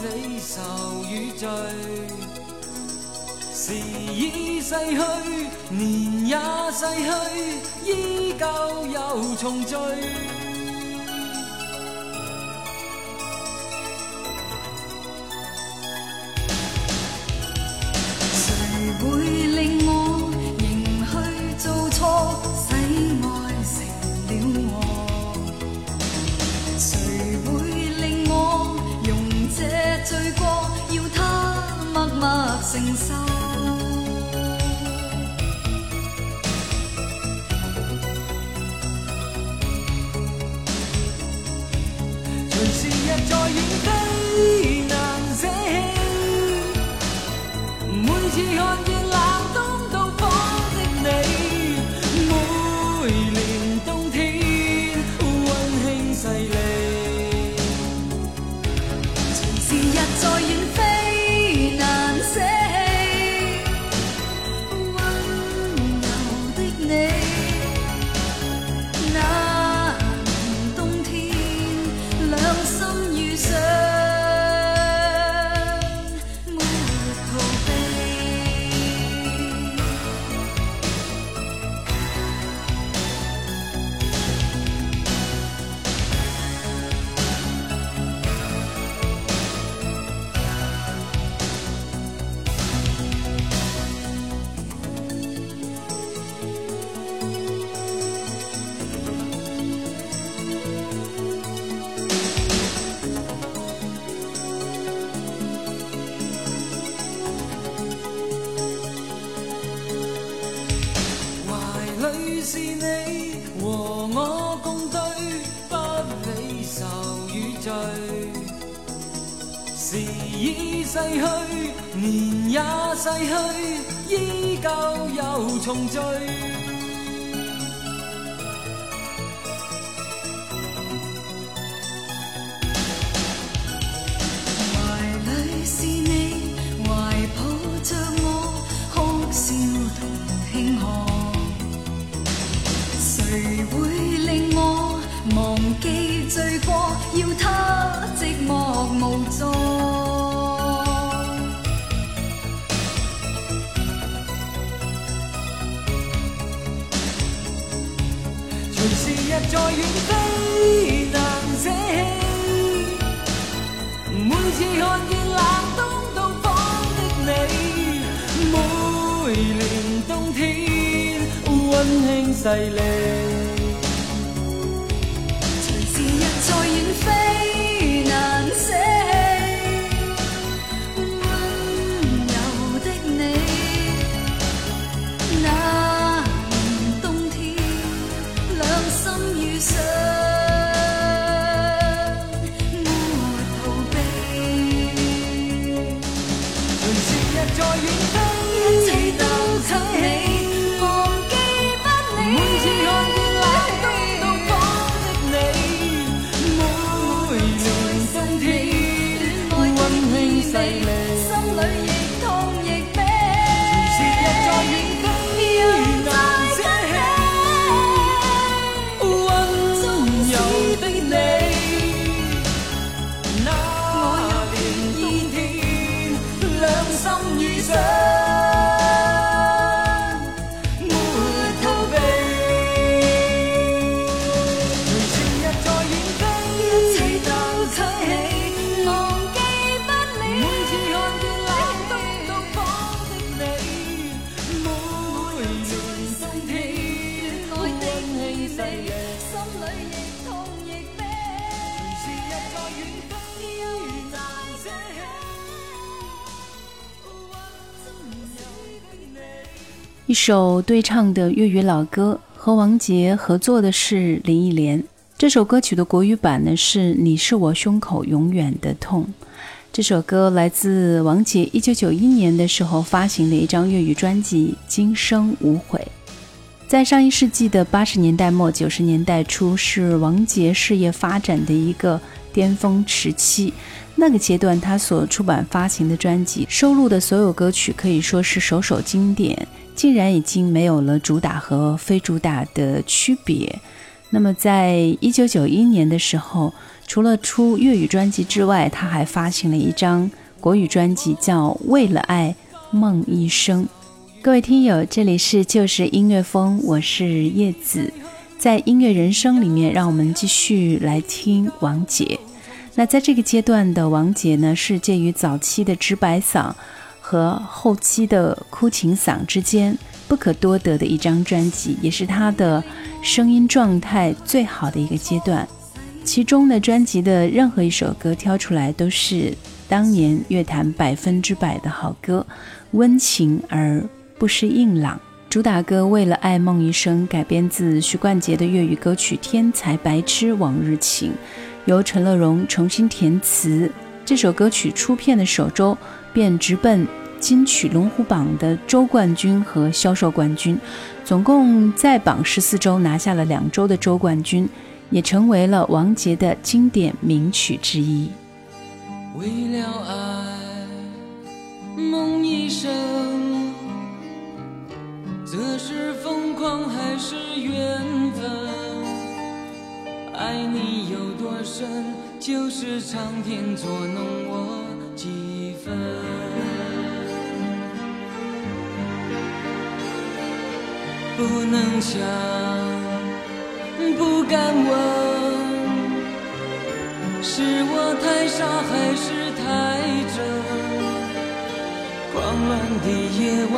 你愁与醉，时已逝去，年也逝去，依旧又重聚。谁会？逝去，年也逝去，依旧又重聚。细腻一首对唱的粤语老歌，和王杰合作的是林忆莲。这首歌曲的国语版呢是“你是我胸口永远的痛”。这首歌来自王杰一九九一年的时候发行的一张粤语专辑《今生无悔》。在上一世纪的八十年代末九十年代初，是王杰事业发展的一个巅峰时期。那个阶段，他所出版发行的专辑收录的所有歌曲可以说是首首经典。竟然已经没有了主打和非主打的区别。那么，在一九九一年的时候，除了出粤语专辑之外，他还发行了一张国语专辑，叫《为了爱梦一生》。各位听友，这里是就是音乐风，我是叶子。在音乐人生里面，让我们继续来听王杰。那在这个阶段的王杰呢，是介于早期的直白嗓。和后期的哭情嗓之间不可多得的一张专辑，也是他的声音状态最好的一个阶段。其中的专辑的任何一首歌挑出来，都是当年乐坛百分之百的好歌，温情而不失硬朗。主打歌《为了爱梦一生》改编自许冠杰的粤语歌曲《天才白痴往日情》，由陈乐融重新填词。这首歌曲出片的首周。便直奔金曲龙虎榜的周冠军和销售冠军，总共在榜十四周拿下了两周的周冠军，也成为了王杰的经典名曲之一。为了爱梦一生，这是疯狂还是缘分？爱你有多深，就是苍天捉弄我几分。不能想，不敢问，是我太傻还是太真？狂乱的夜晚，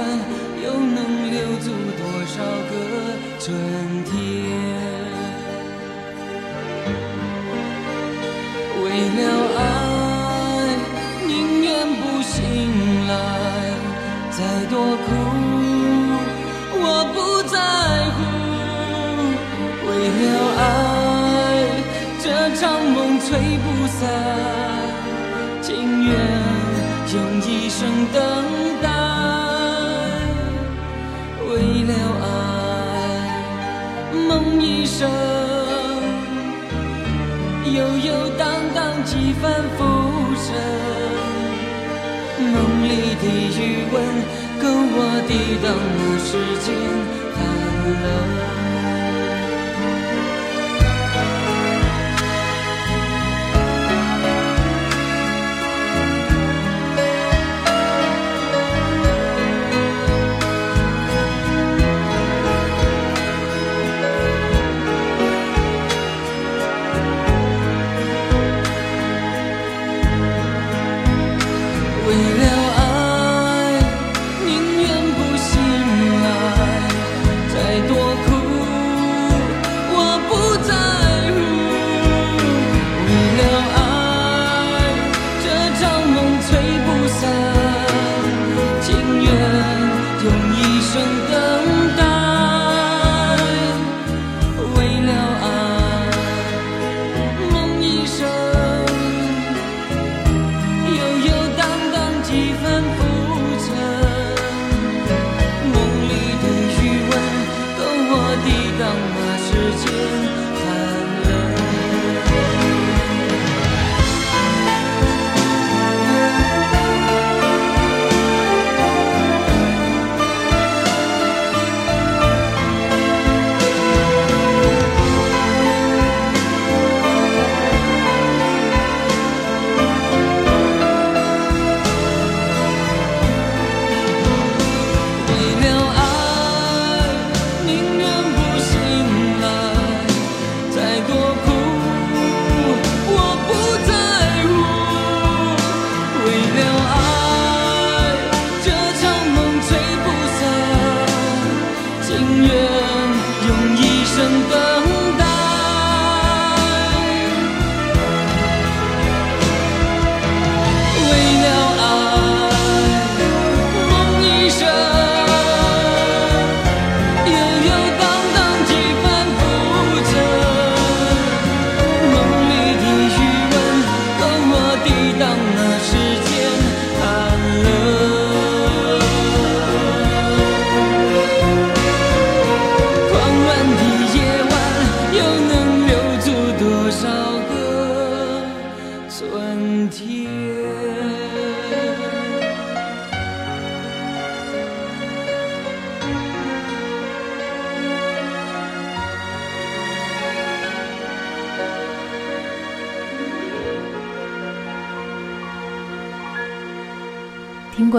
又能留住多少个春天？为了爱，宁愿不醒来，再多苦。我不在乎。为了爱，这场梦吹不散，情愿用一生等待。为了爱，梦一生，悠悠荡几番浮生。梦里的余温，够我抵挡那世间寒冷。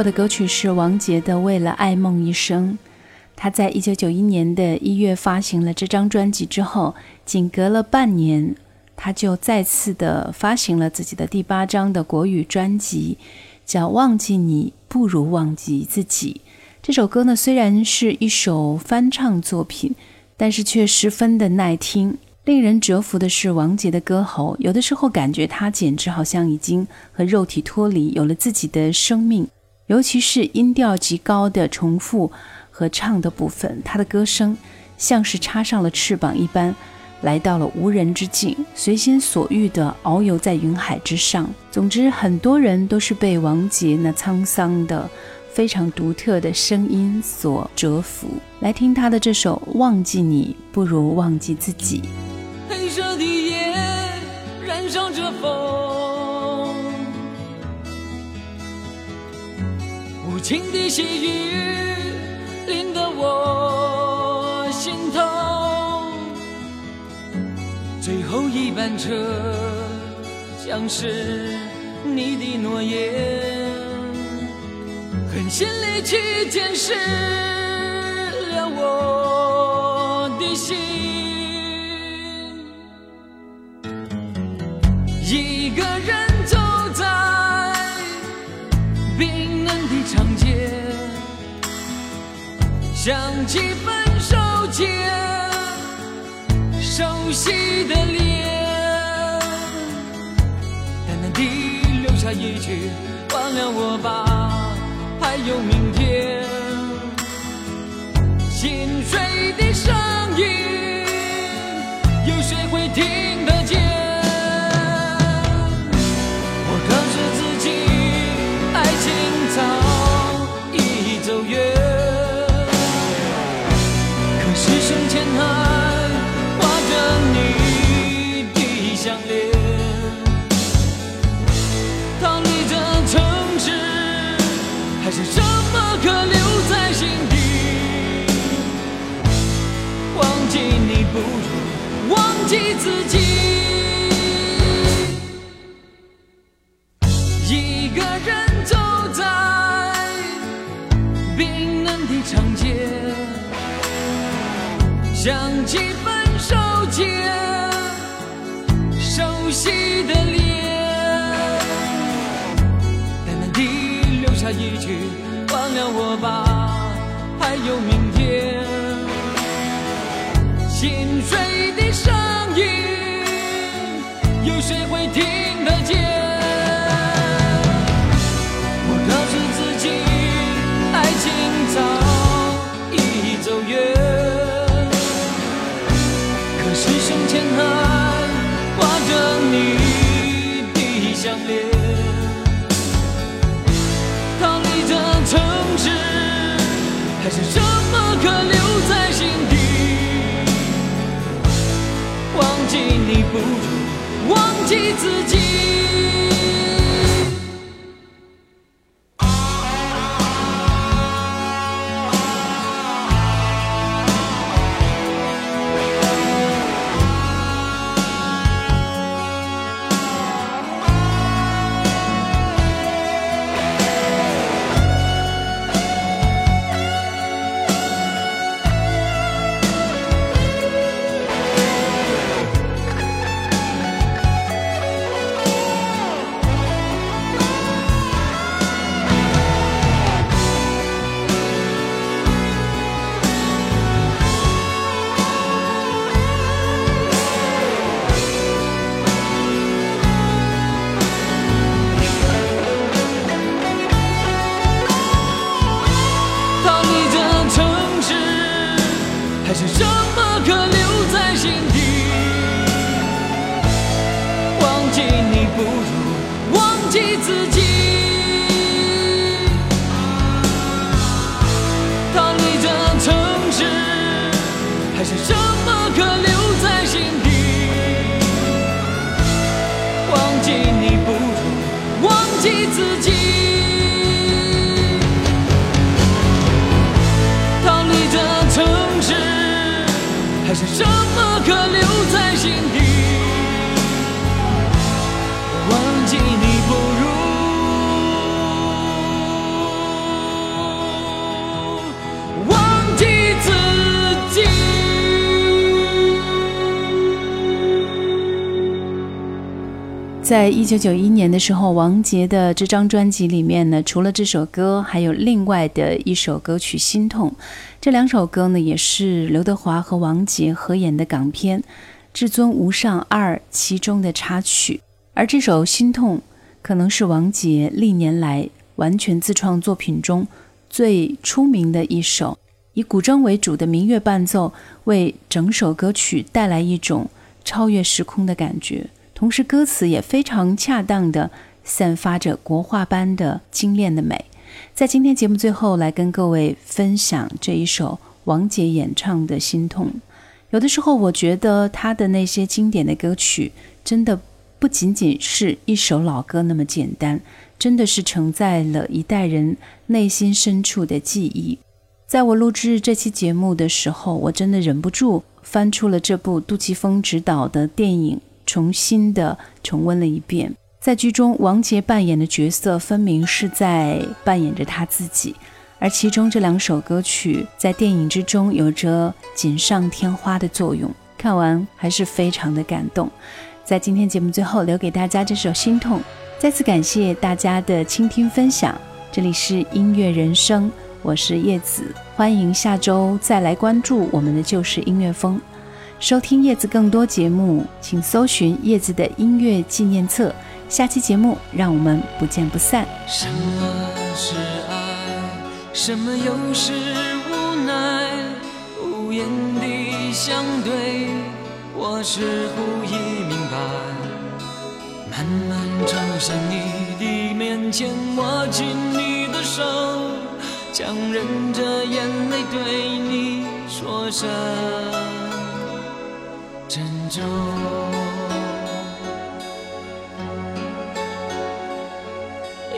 过的歌曲是王杰的《为了爱梦一生》。他在一九九一年的一月发行了这张专辑之后，仅隔了半年，他就再次的发行了自己的第八张的国语专辑，叫《忘记你不如忘记自己》。这首歌呢，虽然是一首翻唱作品，但是却十分的耐听。令人折服的是王杰的歌喉，有的时候感觉他简直好像已经和肉体脱离，有了自己的生命。尤其是音调极高的重复和唱的部分，他的歌声像是插上了翅膀一般，来到了无人之境，随心所欲地遨游在云海之上。总之，很多人都是被王杰那沧桑的、非常独特的声音所折服。来听他的这首《忘记你不如忘记自己》。黑色的夜燃烧着风。无情的细雨淋得我心痛，最后一班车将是你的诺言，狠心离去监视了我的心，一个人走在冰。长街想起分手前熟悉的脸，淡淡地留下一句忘了我吧，还有明天。心碎的声音，有谁会听得见？如忘记自己。一个人走在冰冷的长街，想起分手前熟悉的脸。淡淡的留下一句忘了我吧，还有明天。心碎的声，有谁会听得见？我告诉自己，爱情早已走远，可是胸前还挂着你的项链。逃离这城市还是什么可留在心底？忘记你不如忘记自己。还是什么？在一九九一年的时候，王杰的这张专辑里面呢，除了这首歌，还有另外的一首歌曲《心痛》。这两首歌呢，也是刘德华和王杰合演的港片《至尊无上二》其中的插曲。而这首《心痛》可能是王杰历年来完全自创作品中最出名的一首，以古筝为主的民乐伴奏，为整首歌曲带来一种超越时空的感觉。同时，歌词也非常恰当的散发着国画般的精炼的美。在今天节目最后，来跟各位分享这一首王杰演唱的《心痛》。有的时候，我觉得他的那些经典的歌曲，真的不仅仅是一首老歌那么简单，真的是承载了一代人内心深处的记忆。在我录制这期节目的时候，我真的忍不住翻出了这部杜琪峰执导的电影。重新的重温了一遍，在剧中，王杰扮演的角色分明是在扮演着他自己，而其中这两首歌曲在电影之中有着锦上添花的作用，看完还是非常的感动。在今天节目最后，留给大家这首《心痛》，再次感谢大家的倾听分享。这里是音乐人生，我是叶子，欢迎下周再来关注我们的旧时音乐风。收听叶子更多节目，请搜寻叶子的音乐纪念册。下期节目，让我们不见不散。什么是爱？什么又是无奈？无言的相对，我似乎已明白。慢慢走向你的面前，握紧你的手，强忍着眼泪对你说声。珍重，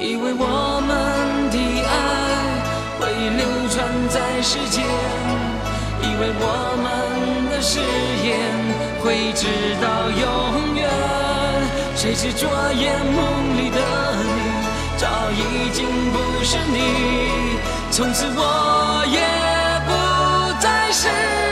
以为我们的爱会流传在世间，以为我们的誓言会直到永远。谁知昨夜梦里的你早已经不是你，从此我也不再是。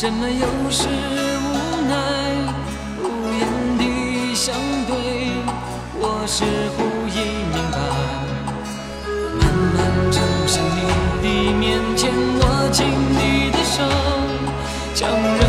什么又是无奈？无言的相对，我似乎已明白。慢慢走向你的面前，握紧你的手，将。